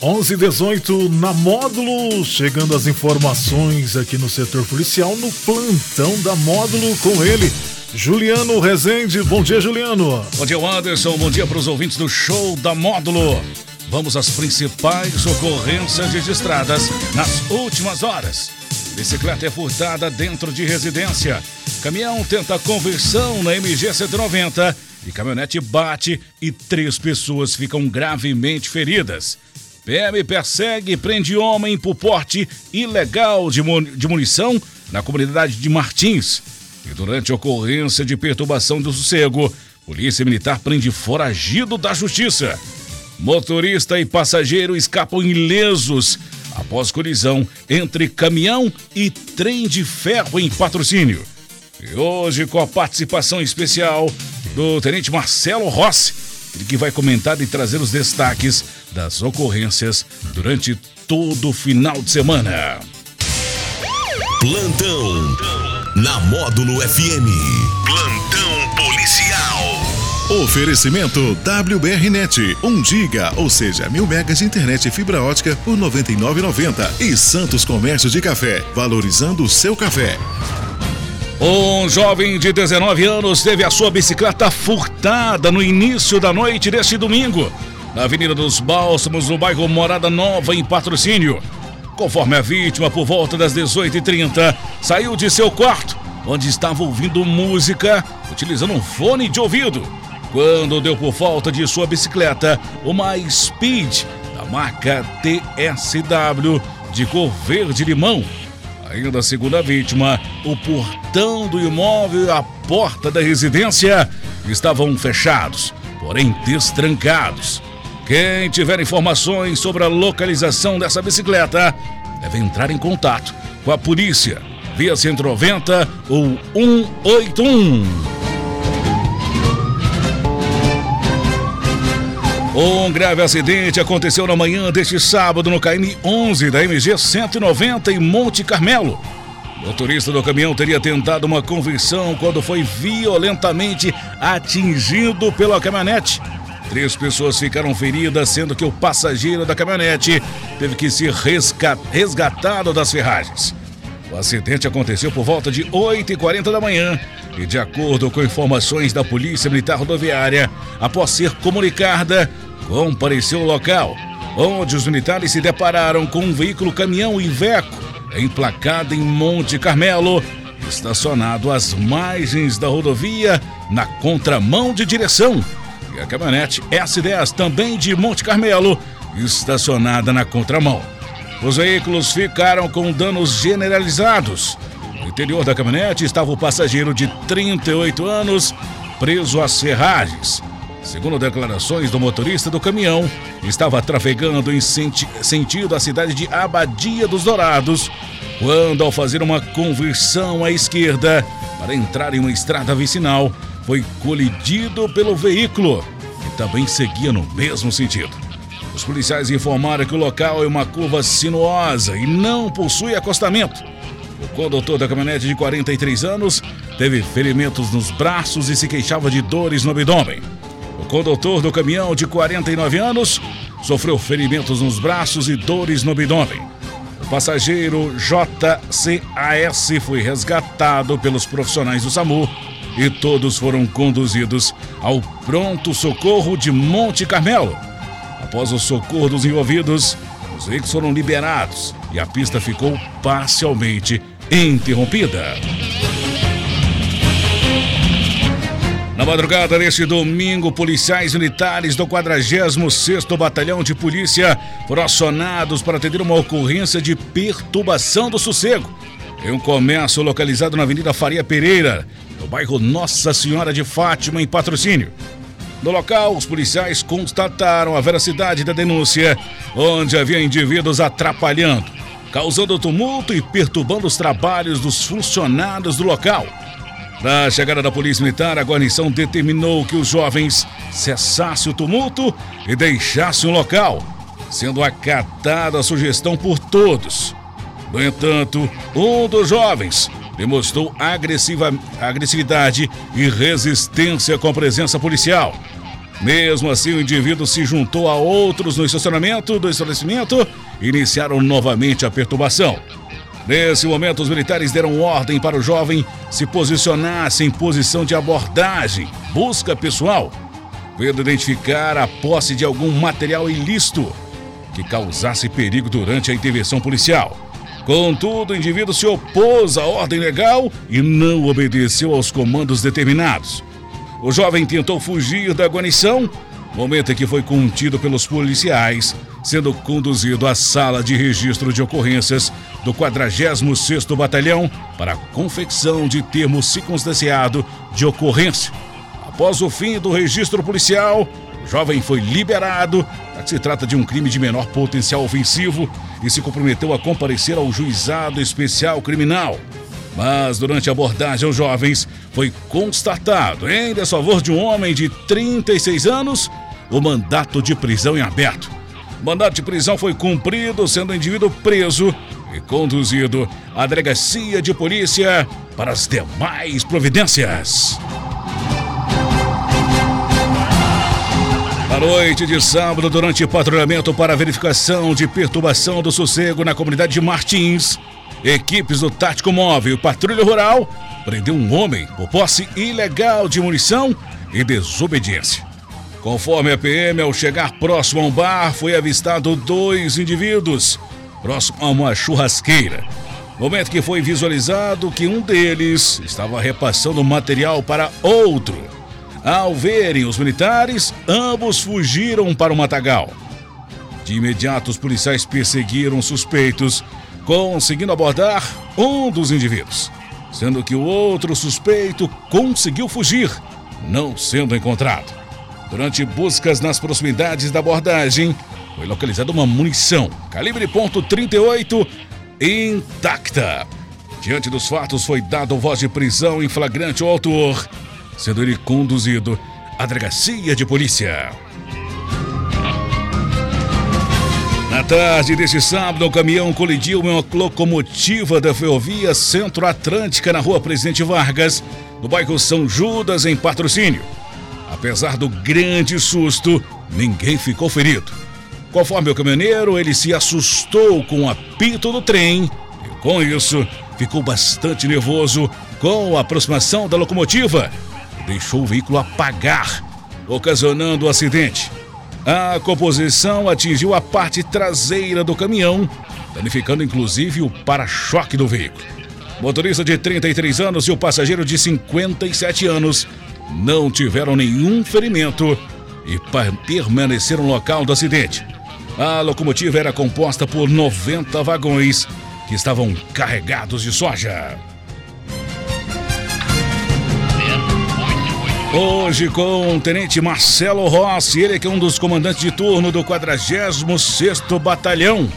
11:18 na Módulo, chegando as informações aqui no setor policial no plantão da Módulo com ele, Juliano Rezende. Bom dia, Juliano. Bom dia, Anderson. Bom dia para os ouvintes do show da Módulo. Vamos às principais ocorrências registradas nas últimas horas. Bicicleta é furtada dentro de residência. Caminhão tenta conversão na MG 190 e caminhonete bate e três pessoas ficam gravemente feridas. PM persegue e prende homem por porte ilegal de, de munição na comunidade de Martins. E durante ocorrência de perturbação do sossego, Polícia Militar prende foragido da Justiça. Motorista e passageiro escapam ilesos após colisão entre caminhão e trem de ferro em patrocínio. E hoje, com a participação especial do Tenente Marcelo Rossi, ele que vai comentar e trazer os destaques das ocorrências durante todo o final de semana. Plantão na Módulo FM. Plantão policial. Oferecimento WBRnet, 1 giga, ou seja, mil megas de internet e fibra ótica por 99,90 e Santos Comércio de Café, valorizando o seu café. Um jovem de 19 anos teve a sua bicicleta furtada no início da noite deste domingo, na Avenida dos Bálsamos, no bairro Morada Nova, em patrocínio. Conforme a vítima, por volta das 18h30, saiu de seu quarto, onde estava ouvindo música, utilizando um fone de ouvido. Quando deu por falta de sua bicicleta, uma Speed da marca TSW de cor verde-limão Ainda segundo a vítima, o portão do imóvel e a porta da residência estavam fechados, porém destrancados. Quem tiver informações sobre a localização dessa bicicleta deve entrar em contato com a polícia via 190 ou 181. Um grave acidente aconteceu na manhã deste sábado no KM 11 da MG 190 em Monte Carmelo. O motorista do caminhão teria tentado uma conversão quando foi violentamente atingido pela caminhonete. Três pessoas ficaram feridas, sendo que o passageiro da caminhonete teve que ser resgatado das ferragens. O acidente aconteceu por volta de 8h40 da manhã e, de acordo com informações da Polícia Militar Rodoviária, após ser comunicada, compareceu ao local, onde os militares se depararam com um veículo caminhão Iveco, emplacado em Monte Carmelo, estacionado às margens da rodovia, na contramão de direção. E a caminhonete S10, também de Monte Carmelo, estacionada na contramão. Os veículos ficaram com danos generalizados. No interior da caminhonete estava o passageiro de 38 anos, preso às ferragens. Segundo declarações do motorista do caminhão, estava trafegando em senti sentido à cidade de Abadia dos Dourados, quando, ao fazer uma conversão à esquerda para entrar em uma estrada vicinal, foi colidido pelo veículo, que também seguia no mesmo sentido. Os policiais informaram que o local é uma curva sinuosa e não possui acostamento. O condutor da caminhonete de 43 anos teve ferimentos nos braços e se queixava de dores no abdômen. Condutor do caminhão, de 49 anos, sofreu ferimentos nos braços e dores no abdômen. O passageiro JCAS foi resgatado pelos profissionais do SAMU e todos foram conduzidos ao pronto socorro de Monte Carmelo. Após o socorro dos envolvidos, os veículos foram liberados e a pista ficou parcialmente interrompida. Na madrugada deste domingo, policiais militares do 46º Batalhão de Polícia foram acionados para atender uma ocorrência de perturbação do sossego em um comércio localizado na Avenida Faria Pereira, no bairro Nossa Senhora de Fátima, em patrocínio. No local, os policiais constataram a veracidade da denúncia, onde havia indivíduos atrapalhando, causando tumulto e perturbando os trabalhos dos funcionários do local. Na chegada da Polícia Militar, a guarnição determinou que os jovens cessassem o tumulto e deixassem o local, sendo acatada a sugestão por todos. No entanto, um dos jovens demonstrou agressiva, agressividade e resistência com a presença policial. Mesmo assim, o indivíduo se juntou a outros no estacionamento do estabelecimento e iniciaram novamente a perturbação. Nesse momento, os militares deram ordem para o jovem se posicionasse em posição de abordagem, busca pessoal, vendo identificar a posse de algum material ilícito que causasse perigo durante a intervenção policial. Contudo, o indivíduo se opôs à ordem legal e não obedeceu aos comandos determinados. O jovem tentou fugir da guarnição, momento em que foi contido pelos policiais, sendo conduzido à sala de registro de ocorrências do 46º Batalhão para a confecção de termo circunstanciado de ocorrência. Após o fim do registro policial, o jovem foi liberado, se trata de um crime de menor potencial ofensivo e se comprometeu a comparecer ao juizado especial criminal. Mas durante a abordagem aos jovens, foi constatado, em desfavor de um homem de 36 anos, o mandato de prisão em aberto. O mandato de prisão foi cumprido, sendo o indivíduo preso e conduzido à delegacia de polícia para as demais providências. À noite de sábado, durante patrulhamento para verificação de perturbação do sossego na comunidade de Martins, equipes do Tático Móvel e Patrulha Rural prendeu um homem por posse ilegal de munição e desobediência. Conforme a PM, ao chegar próximo a um bar, foi avistado dois indivíduos próximo a uma churrasqueira. Momento que foi visualizado que um deles estava repassando material para outro. Ao verem os militares, ambos fugiram para o matagal. De imediato, os policiais perseguiram suspeitos, conseguindo abordar um dos indivíduos, sendo que o outro suspeito conseguiu fugir, não sendo encontrado. Durante buscas nas proximidades da abordagem, foi localizada uma munição calibre .38 intacta. Diante dos fatos, foi dado voz de prisão em flagrante ao autor, sendo ele conduzido à delegacia de polícia. Na tarde deste sábado, um caminhão colidiu em uma locomotiva da ferrovia Centro-Atlântica na rua Presidente Vargas, no bairro São Judas, em patrocínio. Apesar do grande susto, ninguém ficou ferido. Conforme o caminhoneiro, ele se assustou com o apito do trem e, com isso, ficou bastante nervoso com a aproximação da locomotiva e deixou o veículo apagar, ocasionando o acidente. A composição atingiu a parte traseira do caminhão, danificando inclusive o para-choque do veículo. O motorista de 33 anos e o passageiro de 57 anos não tiveram nenhum ferimento e permaneceram no local do acidente. A locomotiva era composta por 90 vagões que estavam carregados de soja. Hoje com o Tenente Marcelo Rossi, ele que é um dos comandantes de turno do 46º Batalhão.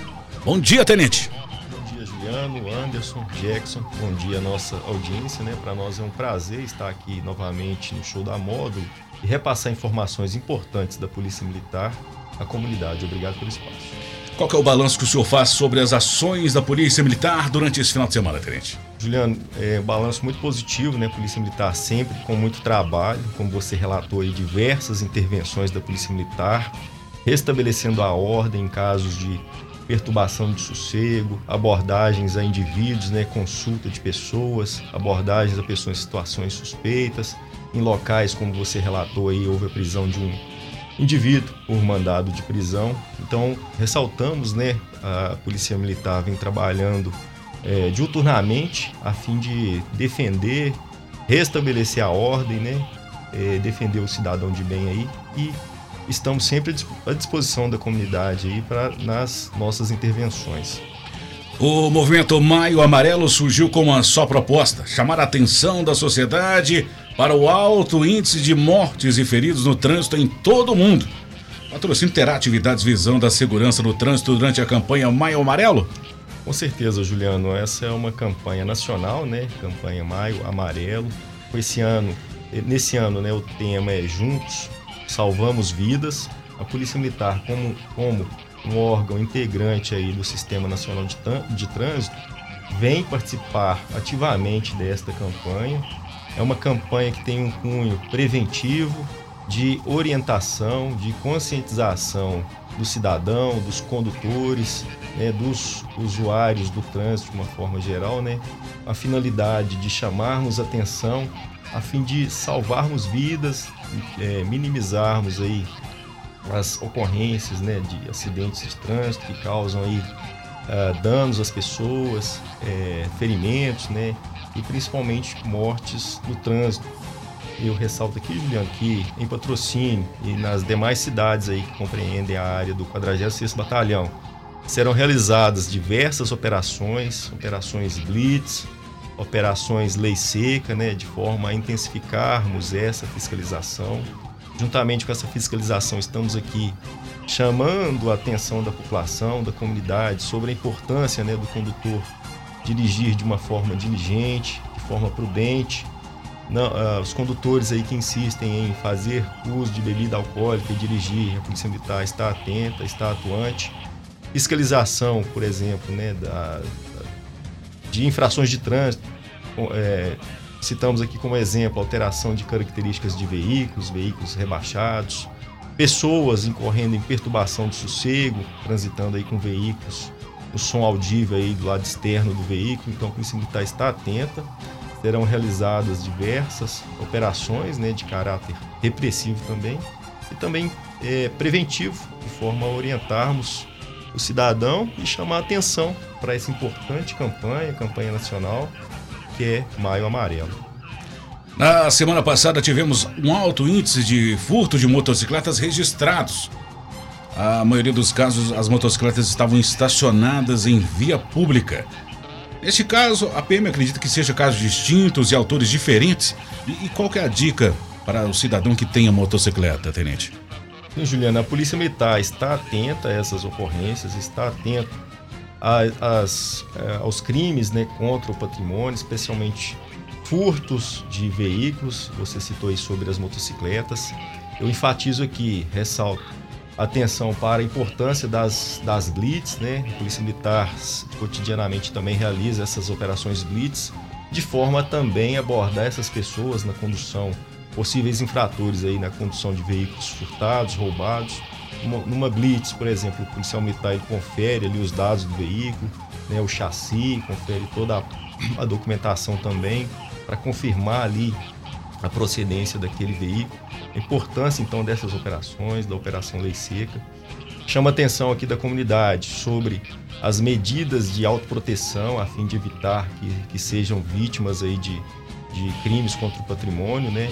Bom dia, Tenente. Bom dia, Juliano, Anderson, Jackson. Bom dia, nossa audiência, né? Para nós é um prazer estar aqui novamente no Show da Módulo e repassar informações importantes da Polícia Militar à comunidade. Obrigado pelo espaço. Qual é o balanço que o senhor faz sobre as ações da Polícia Militar durante esse final de semana, Tenente? Juliano, é um balanço muito positivo, né? Polícia Militar sempre com muito trabalho, como você relatou aí, diversas intervenções da Polícia Militar, restabelecendo a ordem em casos de perturbação de sossego, abordagens a indivíduos, né? Consulta de pessoas, abordagens a pessoas em situações suspeitas, em locais, como você relatou aí, houve a prisão de um indivíduo por mandado de prisão. Então, ressaltamos, né, a Polícia Militar vem trabalhando é, diuturnamente a fim de defender, restabelecer a ordem, né, é, defender o cidadão de bem aí e estamos sempre à disposição da comunidade aí para nas nossas intervenções. O movimento Maio Amarelo surgiu com uma só proposta: chamar a atenção da sociedade para o alto índice de mortes e feridos no trânsito em todo o mundo. O patrocínio terá atividades visando a segurança no trânsito durante a campanha Maio Amarelo? Com certeza, Juliano. Essa é uma campanha nacional, né? Campanha Maio Amarelo. Esse ano, nesse ano, né, o tema é Juntos, Salvamos Vidas. A Polícia Militar, como, como um órgão integrante aí do Sistema Nacional de, de Trânsito, vem participar ativamente desta campanha. É uma campanha que tem um cunho preventivo, de orientação, de conscientização do cidadão, dos condutores, né, dos usuários do trânsito de uma forma geral, né, a finalidade de chamarmos atenção a fim de salvarmos vidas, é, minimizarmos aí as ocorrências né, de acidentes de trânsito que causam aí uh, danos às pessoas, é, ferimentos, né, e principalmente mortes no trânsito. Eu ressalto aqui, Juliano, que em Patrocínio e nas demais cidades aí que compreendem a área do 46º Batalhão, serão realizadas diversas operações, operações Blitz, operações lei seca, né, de forma a intensificarmos essa fiscalização. Juntamente com essa fiscalização, estamos aqui chamando a atenção da população, da comunidade, sobre a importância né, do condutor dirigir de uma forma diligente, de forma prudente. Não, uh, os condutores aí que insistem em fazer uso de bebida alcoólica e dirigir, a Polícia Militar está atenta, está atuante. Fiscalização, por exemplo, né, da, de infrações de trânsito. É, citamos aqui como exemplo alteração de características de veículos, veículos rebaixados, pessoas incorrendo em perturbação do sossego, transitando aí com veículos, o som audível aí do lado externo do veículo, então a Polícia Militar está atenta. Serão realizadas diversas operações né, de caráter repressivo também e também é, preventivo, de forma a orientarmos o cidadão e chamar atenção para essa importante campanha, campanha nacional, que é Maio Amarelo. Na semana passada tivemos um alto índice de furto de motocicletas registrados. A maioria dos casos, as motocicletas estavam estacionadas em via pública. Neste caso, a PM acredita que seja casos distintos e autores diferentes. E, e qual é a dica para o cidadão que tenha motocicleta, tenente? Juliana, a Polícia Militar está atenta a essas ocorrências, está atenta as, é, aos crimes né, contra o patrimônio, especialmente furtos de veículos. Você citou aí sobre as motocicletas. Eu enfatizo aqui, ressalto, atenção para a importância das, das blitz, né? A Polícia Militar cotidianamente também realiza essas operações blitz, de forma a também abordar essas pessoas na condução possíveis infratores aí na condução de veículos furtados, roubados. Uma, numa blitz, por exemplo, o policial militar ele confere ali os dados do veículo, né, o chassi, confere toda a, a documentação também para confirmar ali a procedência daquele veículo. A importância então dessas operações, da operação Lei Seca. Chama atenção aqui da comunidade sobre as medidas de autoproteção a fim de evitar que, que sejam vítimas aí de, de crimes contra o patrimônio, né?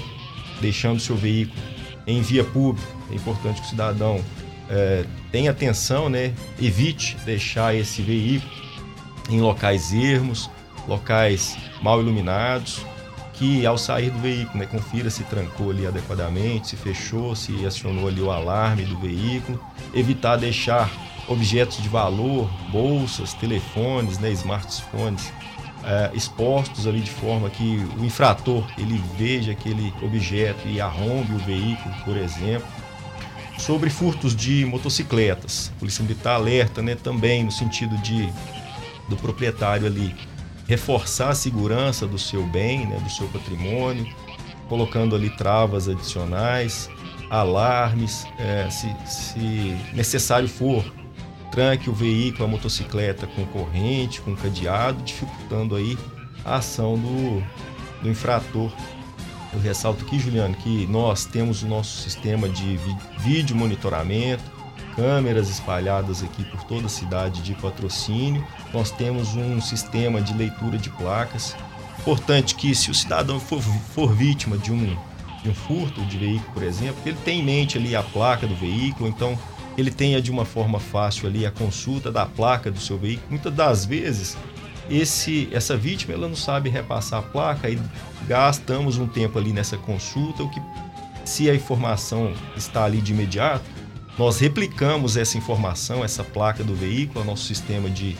deixando seu veículo em via pública. É importante que o cidadão é, tenha atenção, né? evite deixar esse veículo em locais ermos, locais mal iluminados, que ao sair do veículo, né, confira se trancou ali adequadamente, se fechou, se acionou ali o alarme do veículo, evitar deixar objetos de valor, bolsas, telefones, né, smartphones é, expostos ali de forma que o infrator ele veja aquele objeto e arrombe o veículo, por exemplo. Sobre furtos de motocicletas, a Polícia Militar alerta né, também no sentido de do proprietário ali reforçar a segurança do seu bem, né, do seu patrimônio, colocando ali travas adicionais, alarmes, é, se, se necessário for, tranque o veículo, a motocicleta com corrente, com cadeado, dificultando aí a ação do, do infrator. Eu ressalto aqui, Juliano, que nós temos o nosso sistema de vídeo monitoramento, câmeras espalhadas aqui por toda a cidade de patrocínio. Nós temos um sistema de leitura de placas. Importante que se o cidadão for, for vítima de um, de um furto de veículo, por exemplo, ele tem em mente ali a placa do veículo, então ele tenha de uma forma fácil ali a consulta da placa do seu veículo. Muitas das vezes, esse, essa vítima ela não sabe repassar a placa e gastamos um tempo ali nessa consulta, o que se a informação está ali de imediato, nós replicamos essa informação, essa placa do veículo, nosso sistema de,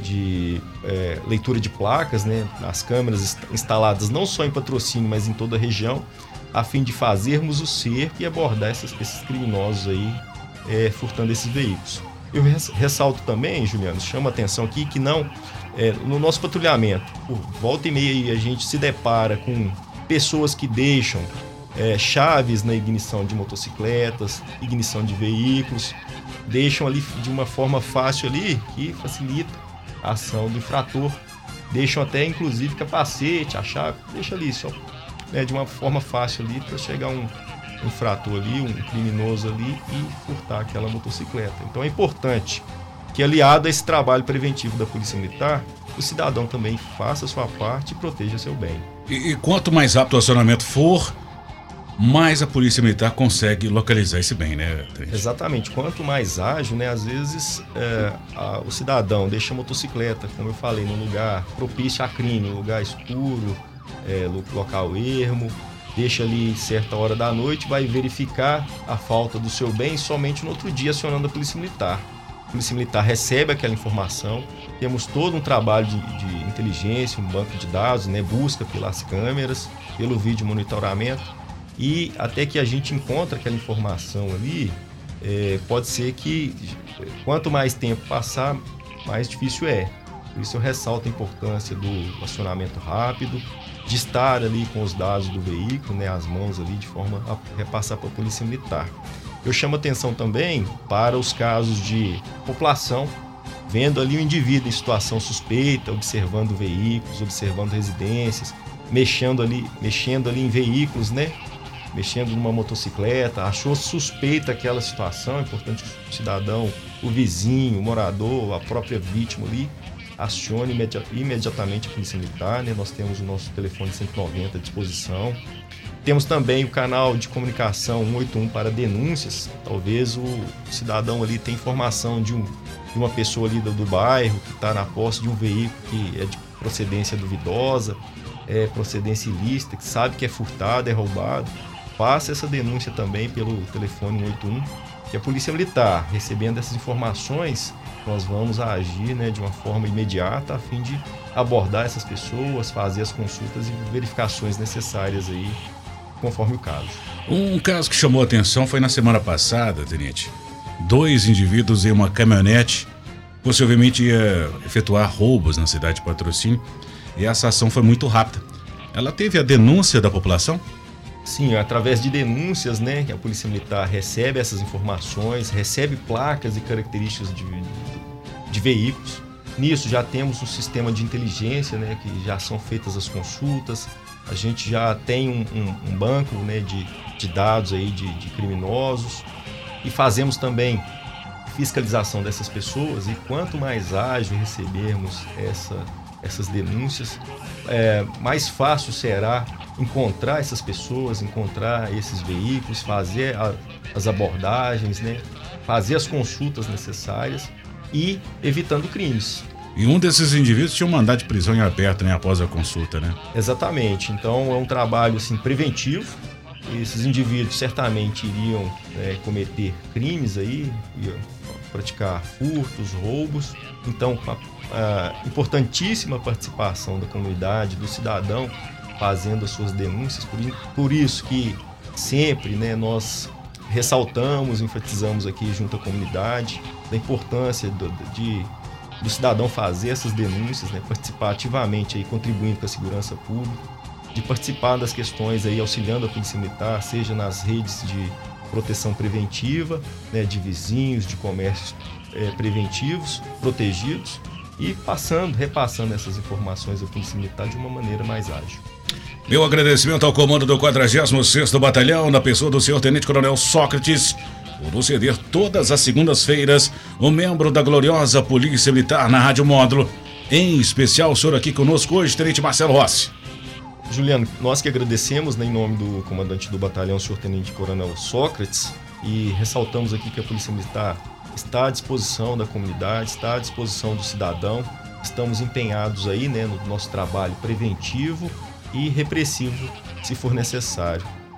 de é, leitura de placas, né, as câmeras instaladas não só em patrocínio, mas em toda a região, a fim de fazermos o cerco e abordar esses, esses criminosos aí é, furtando esses veículos. Eu ressalto também, Juliano, chama atenção aqui que não, é, no nosso patrulhamento, por volta e meia a gente se depara com pessoas que deixam é, chaves na ignição de motocicletas, ignição de veículos, deixam ali de uma forma fácil ali que facilita a ação do infrator. Deixam até inclusive capacete, a chave, deixa ali só né, de uma forma fácil ali para chegar um, infrator ali, um criminoso ali e furtar aquela motocicleta. Então é importante que, aliado a esse trabalho preventivo da Polícia Militar, o cidadão também faça a sua parte e proteja seu bem. E, e quanto mais rápido o acionamento for, mais a Polícia Militar consegue localizar esse bem, né? Exatamente. Quanto mais ágil, né? Às vezes é, a, o cidadão deixa a motocicleta, como eu falei, num lugar propício a crime, lugar escuro, é, local ermo, deixa ali certa hora da noite, vai verificar a falta do seu bem somente no outro dia acionando a Polícia Militar. A Polícia Militar recebe aquela informação, temos todo um trabalho de, de inteligência, um banco de dados, né, busca pelas câmeras, pelo vídeo monitoramento e até que a gente encontra aquela informação ali, é, pode ser que quanto mais tempo passar, mais difícil é. Por isso eu ressalto a importância do acionamento rápido, de estar ali com os dados do veículo, né, as mãos ali, de forma a repassar para a Polícia Militar. Eu chamo atenção também para os casos de população vendo ali o indivíduo em situação suspeita, observando veículos, observando residências, mexendo ali, mexendo ali em veículos, né? Mexendo numa motocicleta, achou suspeita aquela situação, é importante que o cidadão, o vizinho, o morador, a própria vítima ali, acione imediatamente a Polícia Militar, né? nós temos o nosso telefone 190 à disposição. Temos também o canal de comunicação 181 para denúncias. Talvez o cidadão ali tenha informação de, um, de uma pessoa ali do, do bairro que está na posse de um veículo que é de procedência duvidosa, é procedência ilícita, que sabe que é furtado, é roubado. Faça essa denúncia também pelo telefone 181, que a Polícia Militar, recebendo essas informações, nós vamos agir né, de uma forma imediata a fim de abordar essas pessoas, fazer as consultas e verificações necessárias aí, conforme o caso. Um caso que chamou a atenção foi na semana passada, Tenente. Dois indivíduos em uma caminhonete possivelmente ia efetuar roubos na cidade de Patrocínio e essa ação foi muito rápida. Ela teve a denúncia da população? Sim, através de denúncias, né, que a Polícia Militar recebe essas informações, recebe placas e características de, de veículos. Nisso já temos um sistema de inteligência, né, que já são feitas as consultas. A gente já tem um, um, um banco né, de, de, dados aí de, de criminosos e fazemos também fiscalização dessas pessoas. E quanto mais ágil recebermos essa, essas denúncias, é, mais fácil será encontrar essas pessoas, encontrar esses veículos, fazer a, as abordagens, né? fazer as consultas necessárias e evitando crimes. E um desses indivíduos tinha um mandado de prisão em aberto, né, após a consulta, né? Exatamente. Então é um trabalho assim preventivo. Esses indivíduos certamente iriam é, cometer crimes aí, praticar furtos, roubos. Então, a, a importantíssima participação da comunidade, do cidadão, fazendo as suas denúncias. Por, por isso que sempre, né, nós ressaltamos, enfatizamos aqui junto à comunidade da importância do, de, do cidadão fazer essas denúncias, né, participar ativamente aí, contribuindo com a segurança pública, de participar das questões aí, auxiliando a Polícia Militar, seja nas redes de proteção preventiva, né, de vizinhos, de comércios é, preventivos, protegidos, e passando, repassando essas informações à Polícia Militar de uma maneira mais ágil. Meu agradecimento ao comando do 46º Batalhão, na pessoa do senhor Tenente Coronel Sócrates, por ceder todas as segundas-feiras um membro da gloriosa Polícia Militar na Rádio Módulo. Em especial, o senhor aqui conosco hoje, Tenente Marcelo Rossi. Juliano, nós que agradecemos né, em nome do comandante do batalhão, senhor Tenente Coronel Sócrates, e ressaltamos aqui que a Polícia Militar está à disposição da comunidade, está à disposição do cidadão. Estamos empenhados aí né, no nosso trabalho preventivo e repressivo, se for necessário.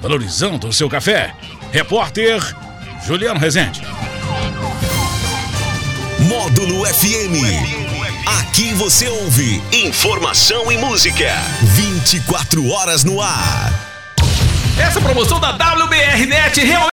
valorizando o seu café. Repórter Juliano Rezende. Módulo FM. Aqui você ouve informação e música. 24 horas no ar. Essa promoção da WBRnet realmente